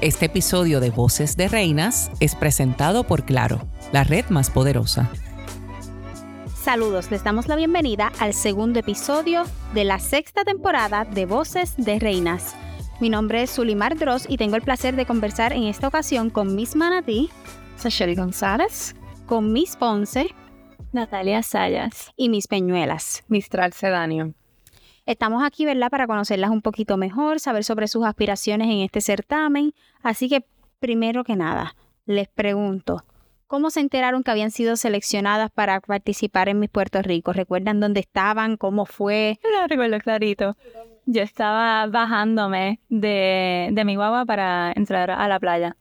Este episodio de Voces de Reinas es presentado por Claro, la red más poderosa. Saludos, les damos la bienvenida al segundo episodio de la sexta temporada de Voces de Reinas. Mi nombre es Sulimar Dross y tengo el placer de conversar en esta ocasión con Miss Manatí, Sasheli González, con Miss Ponce, Natalia Sayas y Miss Peñuelas. Mistral Sedanio. Estamos aquí, ¿verdad?, para conocerlas un poquito mejor, saber sobre sus aspiraciones en este certamen. Así que, primero que nada, les pregunto, ¿cómo se enteraron que habían sido seleccionadas para participar en Miss Puerto Rico? ¿Recuerdan dónde estaban? ¿Cómo fue? Lo recuerdo clarito. Yo estaba bajándome de, de mi guagua para entrar a la playa.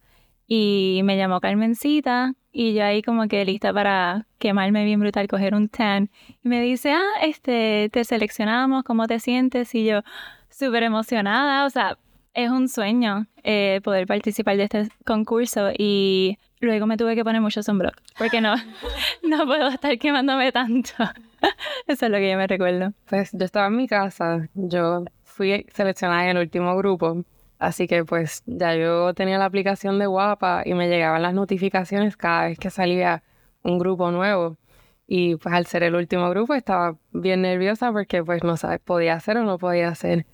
Y me llamó Carmencita y yo ahí como que lista para quemarme bien brutal, coger un tan. Y me dice, ah, este, te seleccionamos, ¿cómo te sientes? Y yo, súper emocionada, o sea, es un sueño eh, poder participar de este concurso y luego me tuve que poner mucho sunblock porque no, no puedo estar quemándome tanto. Eso es lo que yo me recuerdo. Pues yo estaba en mi casa, yo fui seleccionada en el último grupo Así que pues ya yo tenía la aplicación de Guapa y me llegaban las notificaciones cada vez que salía un grupo nuevo. Y pues al ser el último grupo estaba bien nerviosa porque pues no sabes, podía hacer o no podía hacer.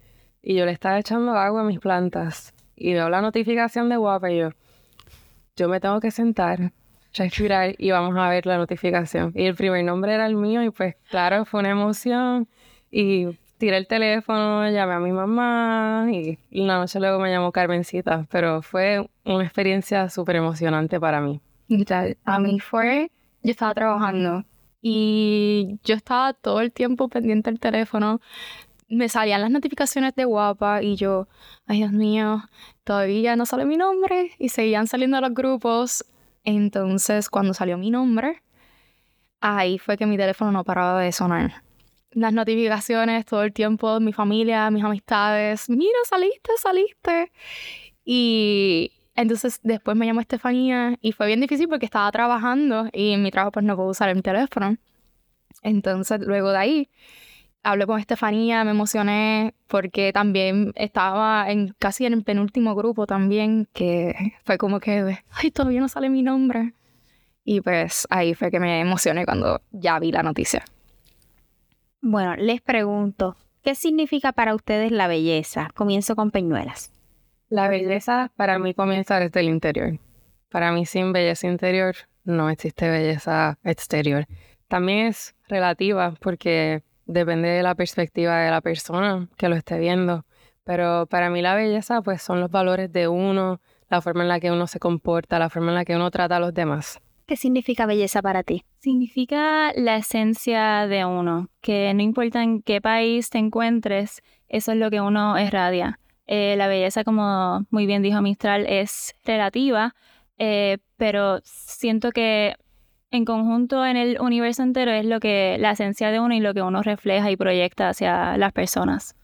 Y yo le estaba echando agua a mis plantas y veo la notificación de Guapa y yo, yo me tengo que sentar, respirar y vamos a ver la notificación. Y el primer nombre era el mío y pues claro, fue una emoción y tiré el teléfono, llamé a mi mamá y una noche luego me llamó Carmencita, pero fue una experiencia súper emocionante para mí. A mí fue, yo estaba trabajando y yo estaba todo el tiempo pendiente del teléfono. Me salían las notificaciones de guapa y yo, ay Dios mío, todavía no sale mi nombre y seguían saliendo los grupos. Entonces, cuando salió mi nombre, ahí fue que mi teléfono no paraba de sonar las notificaciones todo el tiempo, mi familia, mis amistades, mira, saliste, saliste. Y entonces después me llamó Estefanía y fue bien difícil porque estaba trabajando y en mi trabajo pues no puedo usar el teléfono. Entonces luego de ahí hablé con Estefanía, me emocioné porque también estaba en casi en el penúltimo grupo también, que fue como que, ay, todavía no sale mi nombre. Y pues ahí fue que me emocioné cuando ya vi la noticia. Bueno, les pregunto, ¿qué significa para ustedes la belleza? Comienzo con Peñuelas. La belleza para mí comienza desde el interior. Para mí sin belleza interior no existe belleza exterior. También es relativa porque depende de la perspectiva de la persona que lo esté viendo. Pero para mí la belleza pues son los valores de uno, la forma en la que uno se comporta, la forma en la que uno trata a los demás. ¿Qué significa belleza para ti? Significa la esencia de uno, que no importa en qué país te encuentres, eso es lo que uno irradia. Eh, la belleza, como muy bien dijo Mistral, es relativa, eh, pero siento que en conjunto en el universo entero es lo que la esencia de uno y lo que uno refleja y proyecta hacia las personas.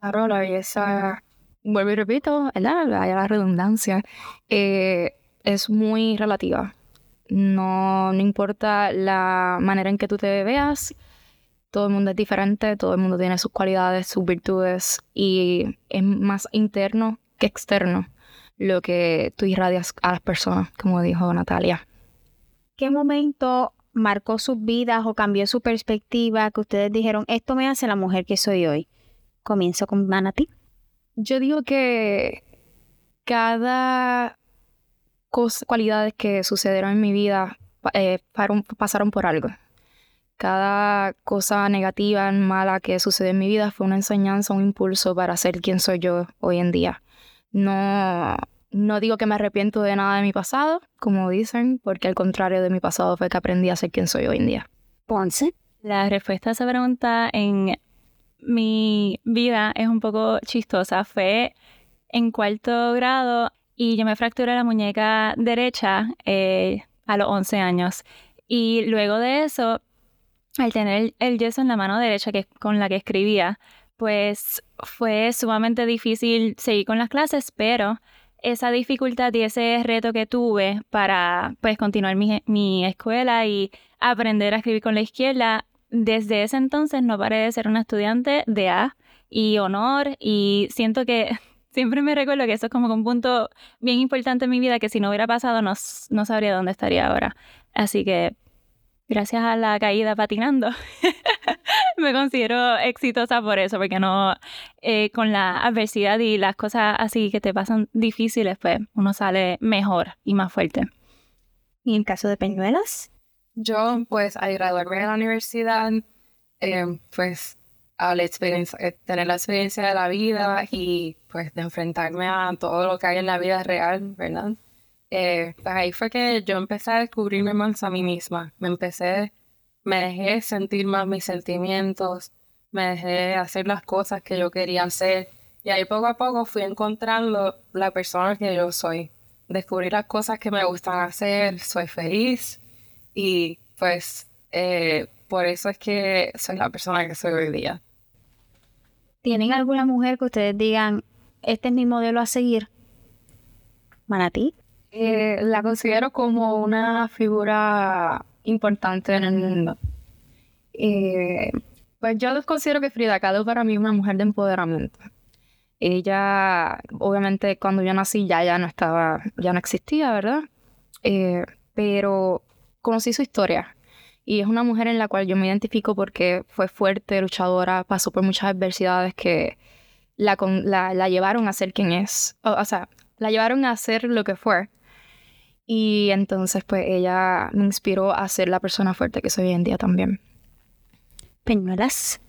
Claro, la belleza, vuelvo y repito, ¿verdad? la redundancia, eh, es muy relativa no, no importa la manera en que tú te veas, todo el mundo es diferente, todo el mundo tiene sus cualidades, sus virtudes y es más interno que externo lo que tú irradias a las personas, como dijo Natalia. ¿Qué momento marcó sus vidas o cambió su perspectiva que ustedes dijeron, esto me hace la mujer que soy hoy? Comienzo con Manati. Yo digo que cada cualidades que sucedieron en mi vida eh, pasaron por algo. Cada cosa negativa, mala que sucedió en mi vida fue una enseñanza, un impulso para ser quien soy yo hoy en día. No, no digo que me arrepiento de nada de mi pasado, como dicen, porque al contrario de mi pasado fue que aprendí a ser quien soy hoy en día. Ponce. La respuesta a esa pregunta en mi vida es un poco chistosa. Fue en cuarto grado y yo me fracturé la muñeca derecha eh, a los 11 años. Y luego de eso, al tener el yeso en la mano derecha, que con la que escribía, pues fue sumamente difícil seguir con las clases, pero esa dificultad y ese reto que tuve para pues continuar mi, mi escuela y aprender a escribir con la izquierda, desde ese entonces no paré de ser una estudiante de A y honor y siento que siempre me recuerdo que eso es como un punto bien importante en mi vida que si no hubiera pasado no, no sabría dónde estaría ahora. Así que gracias a la caída patinando, me considero exitosa por eso, porque no, eh, con la adversidad y las cosas así que te pasan difíciles, pues uno sale mejor y más fuerte. ¿Y en caso de Peñuelas? Yo, pues, al graduarme de la universidad, eh, pues, a la experiencia, eh, tener la experiencia de la vida y, pues, de enfrentarme a todo lo que hay en la vida real, ¿verdad? Eh, pues ahí fue que yo empecé a descubrirme más a mí misma. Me empecé, me dejé sentir más mis sentimientos, me dejé hacer las cosas que yo quería hacer. Y ahí poco a poco fui encontrando la persona que yo soy. Descubrí las cosas que me gustan hacer, soy feliz y pues eh, por eso es que soy la persona que soy hoy día. ¿Tienen alguna mujer que ustedes digan, este es mi modelo a seguir? Manatí. Eh, la considero como una figura importante en el mundo. Eh, pues yo considero que Frida Kahlo para mí es una mujer de empoderamiento. Ella, obviamente, cuando yo nací ya, ya no estaba, ya no existía, ¿verdad? Eh, pero conocí su historia y es una mujer en la cual yo me identifico porque fue fuerte, luchadora, pasó por muchas adversidades que la, la, la llevaron a ser quien es, o, o sea, la llevaron a ser lo que fue. Y entonces pues ella me inspiró a ser la persona fuerte que soy hoy en día también. Peñuelas.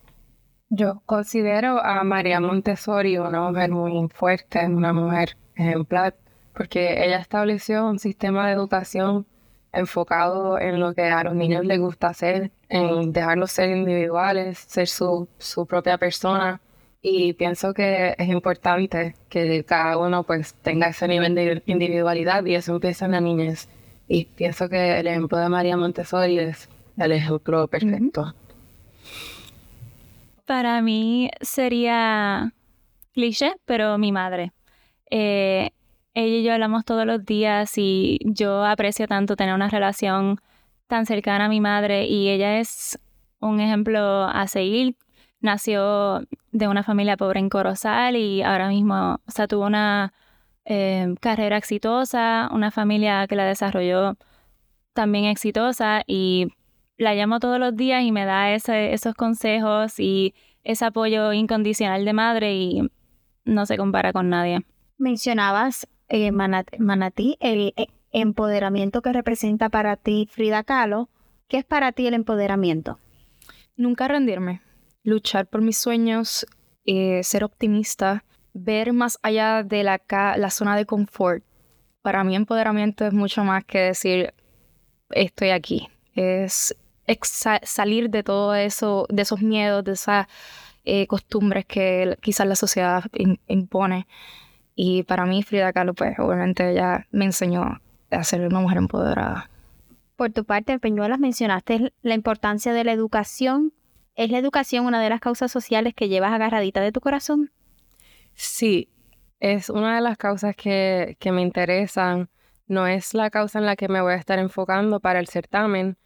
Yo considero a María Montessori una mujer muy fuerte, una mujer ejemplar, porque ella estableció un sistema de educación enfocado en lo que a los niños les gusta hacer, en dejarlos ser individuales, ser su, su propia persona y pienso que es importante que cada uno pues tenga ese nivel de individualidad y eso empieza en la niñez. Y pienso que el ejemplo de María Montessori es el ejemplo perfecto. Para mí sería cliché, pero mi madre. Eh, ella y yo hablamos todos los días y yo aprecio tanto tener una relación tan cercana a mi madre y ella es un ejemplo a seguir nació de una familia pobre en Corozal y ahora mismo, o sea, tuvo una eh, carrera exitosa, una familia que la desarrolló también exitosa y la llamo todos los días y me da ese, esos consejos y ese apoyo incondicional de madre y no se compara con nadie. Mencionabas, eh, Manatí, el eh, empoderamiento que representa para ti Frida Kahlo. ¿Qué es para ti el empoderamiento? Nunca rendirme luchar por mis sueños, eh, ser optimista, ver más allá de la, la zona de confort. Para mí empoderamiento es mucho más que decir estoy aquí. Es salir de todo eso, de esos miedos, de esas eh, costumbres que quizás la sociedad impone. Y para mí Frida Kahlo, pues obviamente ella me enseñó a ser una mujer empoderada. Por tu parte, Peñuelas, mencionaste la importancia de la educación ¿Es la educación una de las causas sociales que llevas agarradita de tu corazón? Sí, es una de las causas que, que me interesan. No es la causa en la que me voy a estar enfocando para el certamen,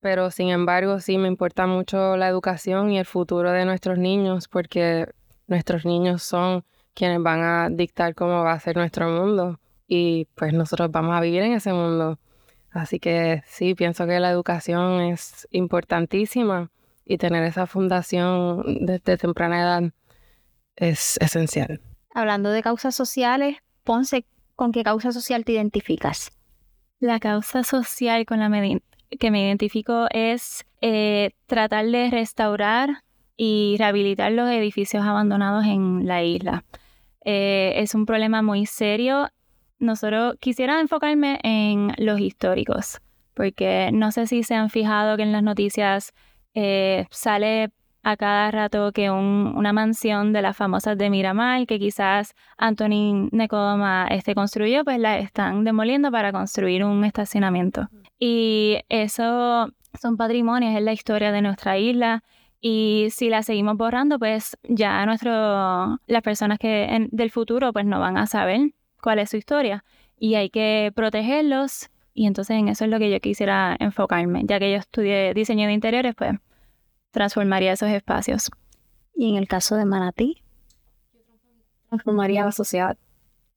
pero sin embargo sí me importa mucho la educación y el futuro de nuestros niños, porque nuestros niños son quienes van a dictar cómo va a ser nuestro mundo y pues nosotros vamos a vivir en ese mundo. Así que sí, pienso que la educación es importantísima y tener esa fundación desde temprana edad es esencial. Hablando de causas sociales, Ponce, ¿con qué causa social te identificas? La causa social con la que me identifico es eh, tratar de restaurar y rehabilitar los edificios abandonados en la isla. Eh, es un problema muy serio. Nosotros quisiera enfocarme en los históricos, porque no sé si se han fijado que en las noticias eh, sale a cada rato que una mansión de las famosas de Miramar, que quizás Antonín Necodoma este, construyó, pues la están demoliendo para construir un estacionamiento. Y eso son patrimonios, es la historia de nuestra isla. Y si la seguimos borrando, pues ya nuestro, las personas que del futuro pues no van a saber cuál es su historia. Y hay que protegerlos y entonces en eso es lo que yo quisiera enfocarme. Ya que yo estudié diseño de interiores, pues transformaría esos espacios. ¿Y en el caso de Manatí? transformaría la sociedad.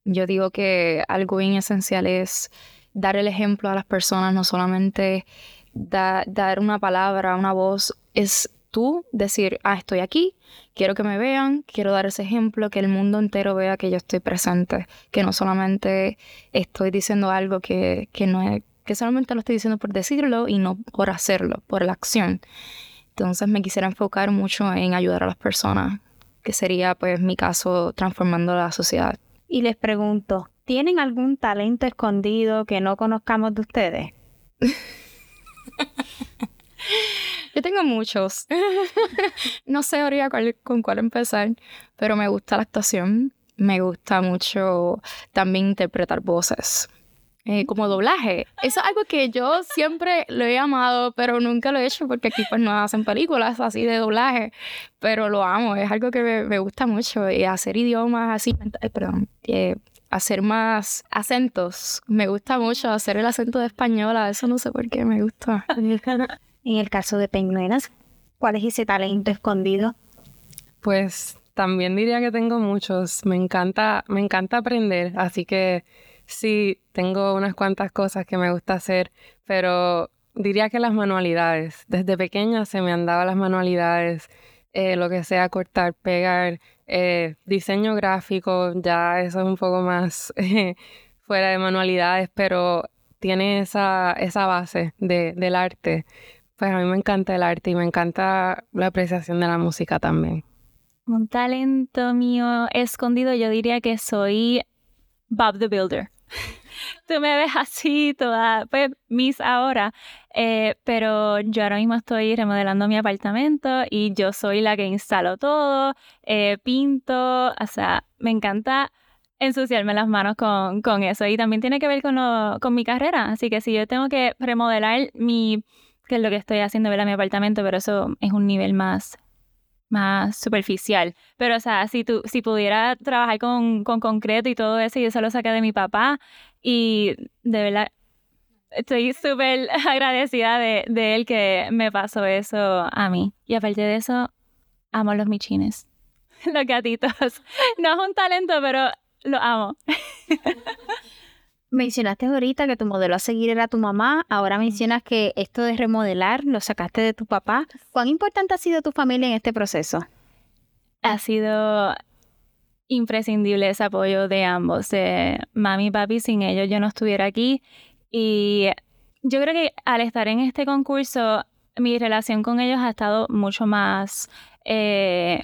Yo digo que algo bien esencial es dar el ejemplo a las personas, no solamente dar una palabra, una voz, es tú decir, ah, estoy aquí, quiero que me vean, quiero dar ese ejemplo, que el mundo entero vea que yo estoy presente, que no solamente estoy diciendo algo que, que no es, que solamente lo estoy diciendo por decirlo y no por hacerlo, por la acción. Entonces me quisiera enfocar mucho en ayudar a las personas, que sería pues mi caso transformando la sociedad. Y les pregunto, ¿tienen algún talento escondido que no conozcamos de ustedes? Yo tengo muchos. no sé ahora con cuál empezar, pero me gusta la actuación. Me gusta mucho también interpretar voces. Eh, como doblaje. Eso es algo que yo siempre lo he amado, pero nunca lo he hecho porque aquí pues no hacen películas así de doblaje, pero lo amo, es algo que me, gusta mucho y hacer idiomas así, eh, perdón, eh, hacer más acentos. Me gusta mucho hacer el acento de española, eso no sé por qué me gusta. En el caso de Peñuelas, ¿cuál es ese talento escondido? Pues también diría que tengo muchos. Me encanta, me encanta aprender, así que sí, tengo unas cuantas cosas que me gusta hacer, pero diría que las manualidades. Desde pequeña se me han dado las manualidades, eh, lo que sea cortar, pegar, eh, diseño gráfico, ya eso es un poco más fuera de manualidades, pero tiene esa, esa base de, del arte. Pues a mí me encanta el arte y me encanta la apreciación de la música también. Un talento mío escondido, yo diría que soy Bob the Builder. Tú me ves así, toda, pues, Miss ahora, eh, pero yo ahora mismo estoy remodelando mi apartamento y yo soy la que instalo todo, eh, pinto, o sea, me encanta ensuciarme las manos con, con eso y también tiene que ver con, con mi carrera, así que si yo tengo que remodelar mi que es lo que estoy haciendo, ver a mi apartamento, pero eso es un nivel más, más superficial. Pero, o sea, si, tú, si pudiera trabajar con, con concreto y todo eso, y eso lo saqué de mi papá, y de verdad, estoy súper agradecida de, de él que me pasó eso a mí. Y aparte de eso, amo los michines, los gatitos. No es un talento, pero lo amo. Mencionaste ahorita que tu modelo a seguir era tu mamá, ahora mencionas que esto de remodelar lo sacaste de tu papá. ¿Cuán importante ha sido tu familia en este proceso? Ha sido imprescindible ese apoyo de ambos, de mami y papi, sin ellos yo no estuviera aquí. Y yo creo que al estar en este concurso, mi relación con ellos ha estado mucho más eh.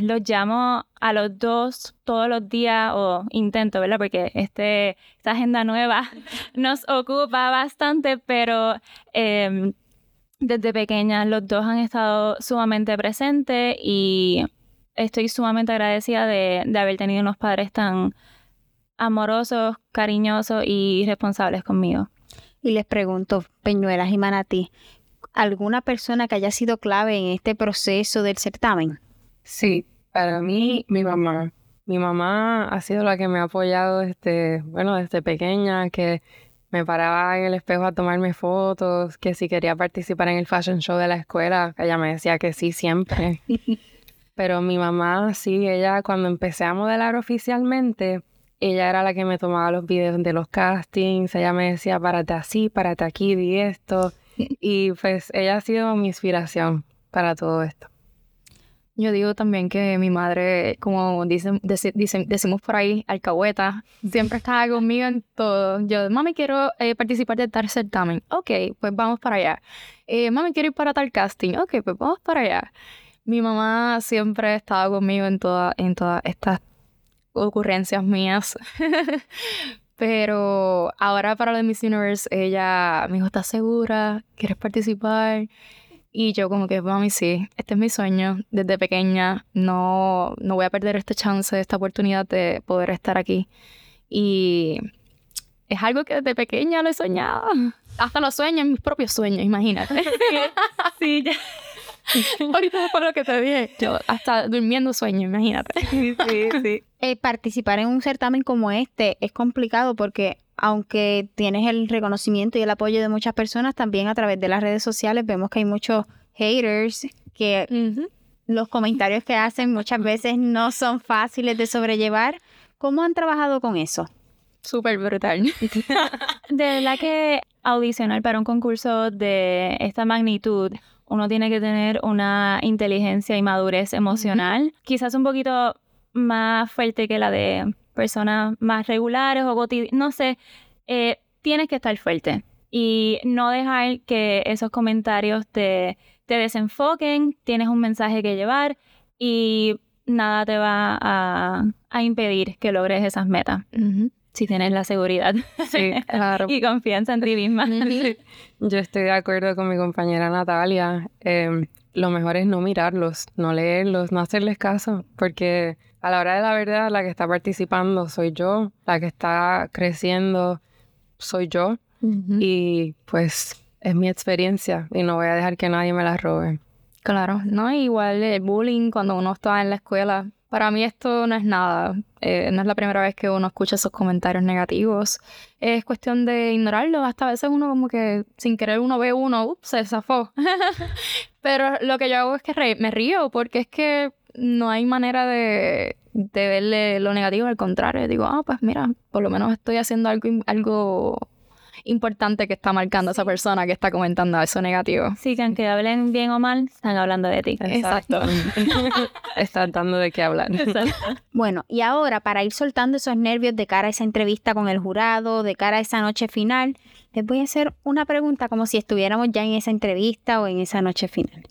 Los llamo a los dos todos los días, o intento, ¿verdad? Porque este, esta agenda nueva nos ocupa bastante, pero em, desde pequeña los dos han estado sumamente presentes y estoy sumamente agradecida de, de haber tenido unos padres tan amorosos, cariñosos y responsables conmigo. Y les pregunto, Peñuelas y Manatí, alguna persona que haya sido clave en este proceso del certamen? Sí, para mí, mi mamá. Mi mamá ha sido la que me ha apoyado desde, bueno, desde pequeña, que me paraba en el espejo a tomarme fotos, que si quería participar en el fashion show de la escuela, ella me decía que sí siempre. Pero mi mamá, sí, ella cuando empecé a modelar oficialmente, ella era la que me tomaba los videos de los castings, ella me decía, párate así, párate aquí, di esto. Y pues ella ha sido mi inspiración para todo esto. Yo digo también que mi madre, como dicen, decimos por ahí, alcahueta, siempre estaba conmigo en todo. Yo, mami, quiero eh, participar de tal certamen. Ok, pues vamos para allá. Eh, mami, quiero ir para tal casting. Ok, pues vamos para allá. Mi mamá siempre estaba conmigo en, toda, en todas estas ocurrencias mías. Pero ahora para de Miss Universe, ella me dijo, ¿estás segura? ¿Quieres participar? Y yo como que, mami, sí, este es mi sueño desde pequeña. No, no voy a perder esta chance, esta oportunidad de poder estar aquí. Y es algo que desde pequeña lo he soñado. Hasta lo sueño en mis propios sueños, imagínate. sí, ya. Ahorita fue lo que te dije. Yo hasta durmiendo sueño, imagínate. Sí, sí, eh, participar en un certamen como este es complicado porque aunque tienes el reconocimiento y el apoyo de muchas personas, también a través de las redes sociales vemos que hay muchos haters que los comentarios que hacen muchas veces no son fáciles de sobrellevar. ¿Cómo han trabajado con eso? Súper brutal. De verdad que audicionar para un concurso de esta magnitud, uno tiene que tener una inteligencia y madurez emocional, quizás un poquito más fuerte que la de personas más regulares o cotidianas, no sé, eh, tienes que estar fuerte y no dejar que esos comentarios te, te desenfoquen, tienes un mensaje que llevar y nada te va a, a impedir que logres esas metas. Si tienes la seguridad Sí, claro. y confianza en ti misma. Yo estoy de acuerdo con mi compañera Natalia. Em, lo mejor es no mirarlos, no leerlos, no hacerles caso, porque a la hora de la verdad la que está participando soy yo, la que está creciendo soy yo y pues es mi experiencia y no voy a dejar que nadie me la robe. Claro, no, igual el bullying cuando uno está en la escuela. Para mí esto no es nada. Eh, no es la primera vez que uno escucha esos comentarios negativos. Es cuestión de ignorarlo. Hasta a veces uno como que sin querer uno ve uno, ups, se zafó. Pero lo que yo hago es que me río porque es que no hay manera de, de verle lo negativo. Al contrario, digo, ah, pues mira, por lo menos estoy haciendo algo, algo importante que está marcando esa persona que está comentando eso negativo. Sí, que aunque hablen bien o mal, están hablando de ti. Exacto. Estás dando de qué hablar. Bueno, y ahora para ir soltando esos nervios de cara a esa entrevista con el jurado, de cara a esa noche final, les voy a hacer una pregunta como si estuviéramos ya en esa entrevista o en esa noche final.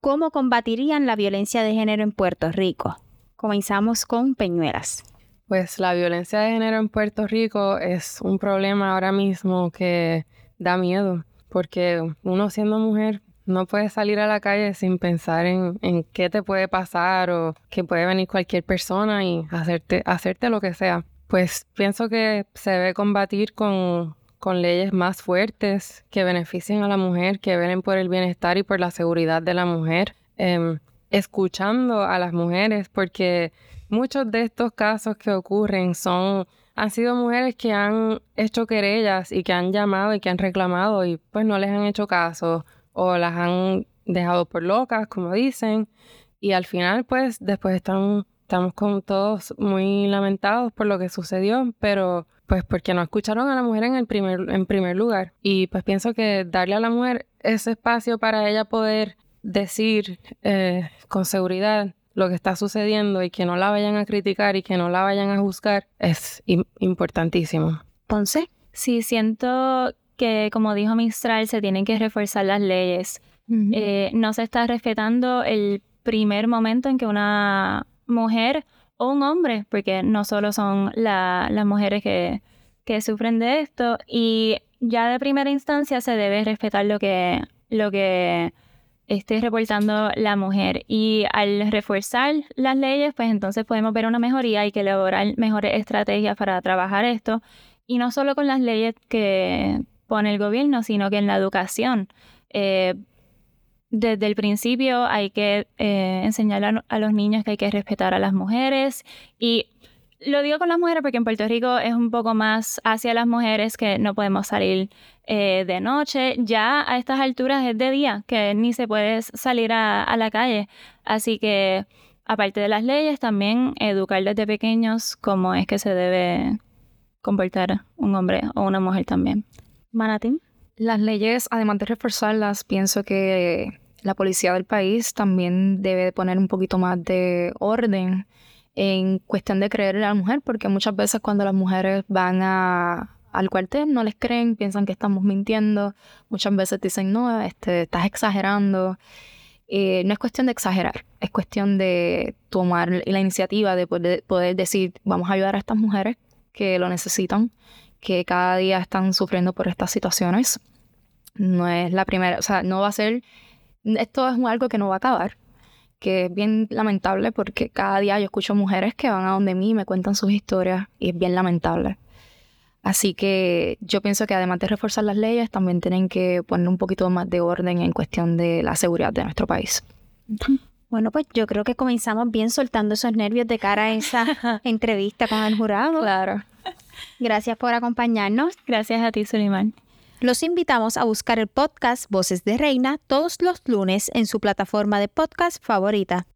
¿Cómo combatirían la violencia de género en Puerto Rico? Comenzamos con Peñuelas. Pues la violencia de género en Puerto Rico es un problema ahora mismo que da miedo, porque uno siendo mujer no puede salir a la calle sin pensar en, en qué te puede pasar o que puede venir cualquier persona y hacerte, hacerte lo que sea. Pues pienso que se debe combatir con, con leyes más fuertes que beneficien a la mujer, que velen por el bienestar y por la seguridad de la mujer, em, escuchando a las mujeres, porque muchos de estos casos que ocurren son han sido mujeres que han hecho querellas y que han llamado y que han reclamado y pues no les han hecho caso o las han dejado por locas, como dicen, y al final pues después están estamos con todos muy lamentados por lo que sucedió, pero pues porque no escucharon a la mujer en el primer en primer lugar. Y pues pienso que darle a la mujer ese espacio para ella poder decir eh, con seguridad lo que está sucediendo y que no la vayan a criticar y que no la vayan a juzgar es im- importantísimo. Ponce. Sí, siento que, como dijo Mistral, se tienen que reforzar las leyes. Eh, no se está respetando el primer momento en que una mujer o un hombre, porque no solo son la- las mujeres que, que sufren de esto, y ya de primera instancia se debe respetar lo que, lo que esté reportando la mujer. Y al reforzar las leyes, pues entonces podemos ver una mejoría y que elaborar mejores estrategias para trabajar esto. Y no solo con las leyes que pone el gobierno, sino que en la educación. Eh, desde el principio hay que eh, enseñar a, a los niños que hay que respetar a las mujeres y lo digo con las mujeres porque en Puerto Rico es un poco más hacia las mujeres que no podemos salir eh, de noche. Ya a estas alturas es de día, que ni se puede salir a, a la calle. Así que, aparte de las leyes, también educar desde pequeños cómo es que se debe comportar un hombre o una mujer también. Manatín. Las leyes, además de reforzarlas, pienso que la policía del país también debe poner un poquito más de orden en cuestión de creerle a la mujer, porque muchas veces cuando las mujeres van a, al cuartel no les creen, piensan que estamos mintiendo, muchas veces dicen, no, este, estás exagerando. Eh, no es cuestión de exagerar, es cuestión de tomar la iniciativa de poder, poder decir, vamos a ayudar a estas mujeres que lo necesitan, que cada día están sufriendo por estas situaciones. No es la primera, o sea, no va a ser, esto es algo que no va a acabar, que es bien lamentable porque cada día yo escucho mujeres que van a donde mí y me cuentan sus historias y es bien lamentable. Así que yo pienso que además de reforzar las leyes, también tienen que poner un poquito más de orden en cuestión de la seguridad de nuestro país. Bueno, pues yo creo que comenzamos bien soltando esos nervios de cara a esa entrevista con el jurado. Claro. Gracias por acompañarnos. Gracias a ti, Suleiman. Los invitamos a buscar el podcast Voces de Reina todos los lunes en su plataforma de podcast favorita.